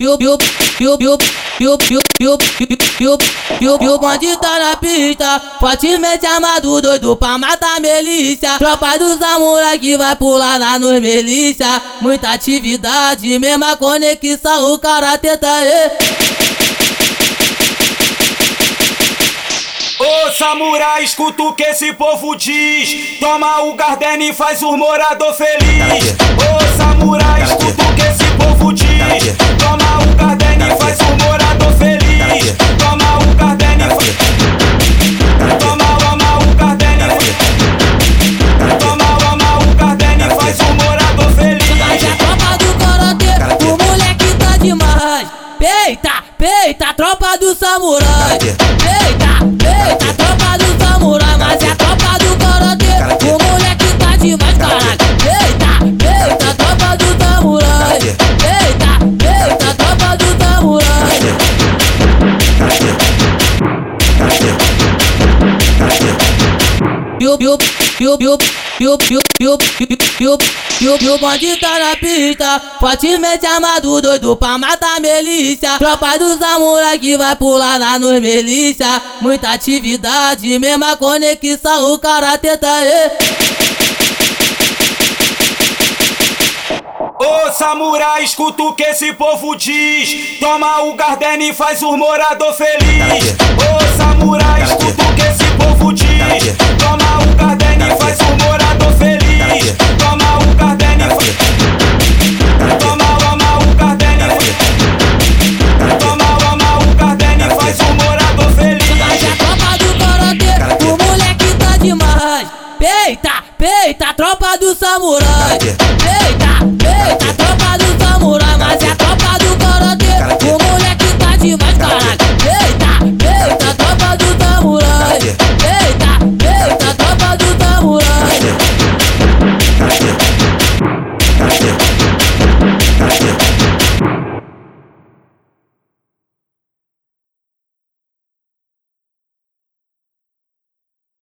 E o bonde tá na pista, fortemente amado, doido pra matar melícia. Tropa do samurai que vai pular lá nos melícia. Muita atividade, mesma conexão, o cara tenta Ô samurai, escuta o que esse povo diz. Toma o garden e faz o morador feliz. Tá Peita, peita, tropa do samurai. Peita, E o bonde tá na pista, fortemente amado, doido pra matar melícia. Tropa dos samurai que vai pular lá nos melícia. Muita atividade, mesma conexão, o cara tenta Ô samurai, escuta o que esse povo diz. Toma o Gardene e faz o morador feliz. Ô samurai. Peita a tropa do samurai.